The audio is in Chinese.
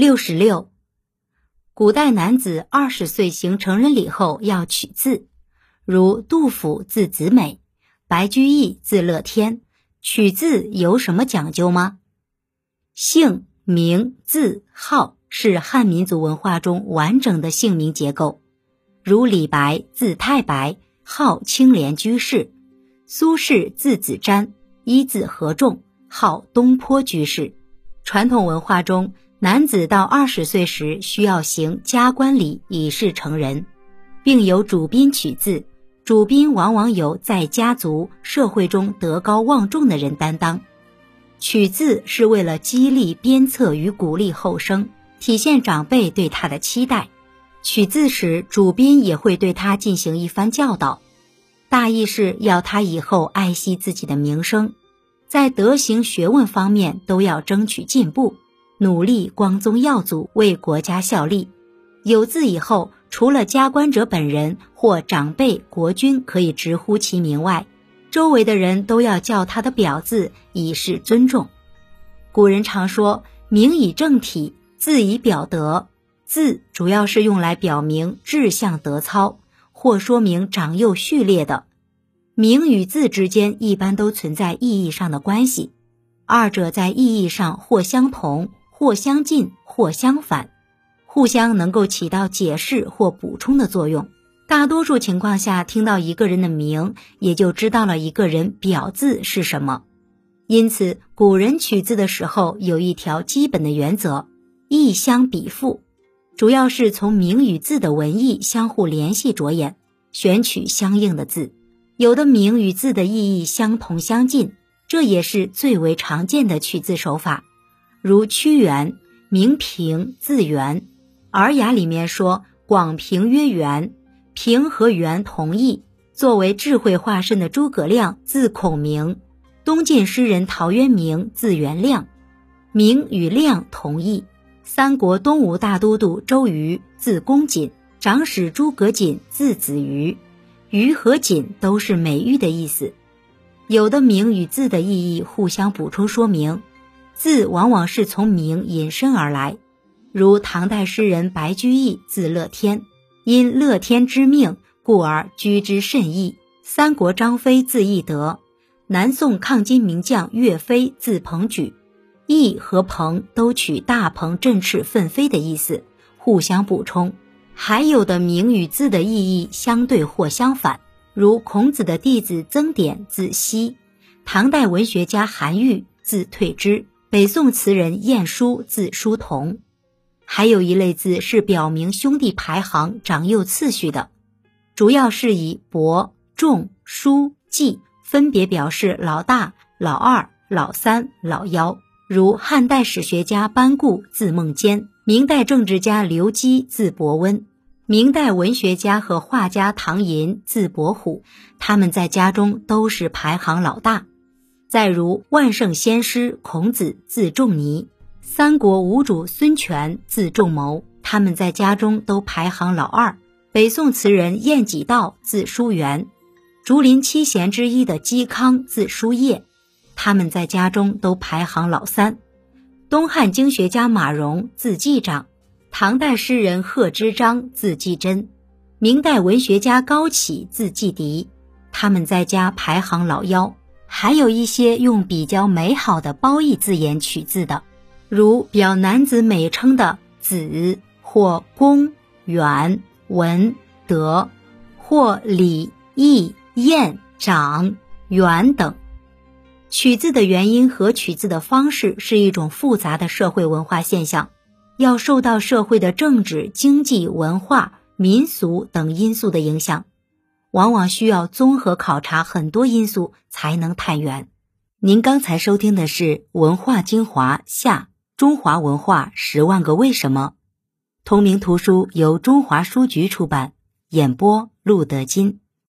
六十六，古代男子二十岁行成人礼后要取字，如杜甫字子美，白居易字乐天。取字有什么讲究吗？姓名字号是汉民族文化中完整的姓名结构，如李白字太白，号青莲居士；苏轼字子瞻，一字合众，号东坡居士。传统文化中。男子到二十岁时需要行加冠礼以示成人，并由主宾取字。主宾往往有在家族、社会中德高望重的人担当。取字是为了激励、鞭策与鼓励后生，体现长辈对他的期待。取字时，主宾也会对他进行一番教导，大意是要他以后爱惜自己的名声，在德行、学问方面都要争取进步。努力光宗耀祖，为国家效力。有字以后，除了加官者本人或长辈、国君可以直呼其名外，周围的人都要叫他的表字，以示尊重。古人常说：“名以正体，字以表德。”字主要是用来表明志向德操，或说明长幼序列的。名与字之间一般都存在意义上的关系，二者在意义上或相同。或相近，或相反，互相能够起到解释或补充的作用。大多数情况下，听到一个人的名，也就知道了一个人表字是什么。因此，古人取字的时候有一条基本的原则：意相比附，主要是从名与字的文意相互联系着眼，选取相应的字。有的名与字的意义相同相近，这也是最为常见的取字手法。如屈原名平字元，《尔雅》里面说广平曰元，平和元同义。作为智慧化身的诸葛亮字孔明，东晋诗人陶渊明字元亮，明与亮同义。三国东吴大都督周瑜字公瑾，长史诸葛瑾字子瑜，瑜和瑾都是美誉的意思。有的名与字的意义互相补充说明。字往往是从名引申而来，如唐代诗人白居易字乐天，因乐天之命，故而居之甚异。三国张飞字翼德，南宋抗金名将岳飞字鹏举，翼和鹏都取大鹏振翅奋飞的意思，互相补充。还有的名与字的意义相对或相反，如孔子的弟子曾点字希，唐代文学家韩愈字退之。北宋词人晏殊字叔同，还有一类字是表明兄弟排行、长幼次序的，主要是以伯、仲、叔、季分别表示老大、老二、老三、老幺。如汉代史学家班固字孟坚，明代政治家刘基字伯温，明代文学家和画家唐寅字伯虎，他们在家中都是排行老大。再如万圣先师孔子字仲尼，三国吴主孙权字仲谋，他们在家中都排行老二。北宋词人晏几道字叔元，竹林七贤之一的嵇康字叔夜，他们在家中都排行老三。东汉经学家马融字季长，唐代诗人贺知章字季真，明代文学家高启字季迪，他们在家排行老幺。还有一些用比较美好的褒义字眼取字的，如表男子美称的子或公、远、文、德，或礼、义、彦、长、远等。取字的原因和取字的方式是一种复杂的社会文化现象，要受到社会的政治、经济、文化、民俗等因素的影响。往往需要综合考察很多因素才能探源。您刚才收听的是《文化精华下中华文化十万个为什么》，同名图书由中华书局出版，演播陆德金。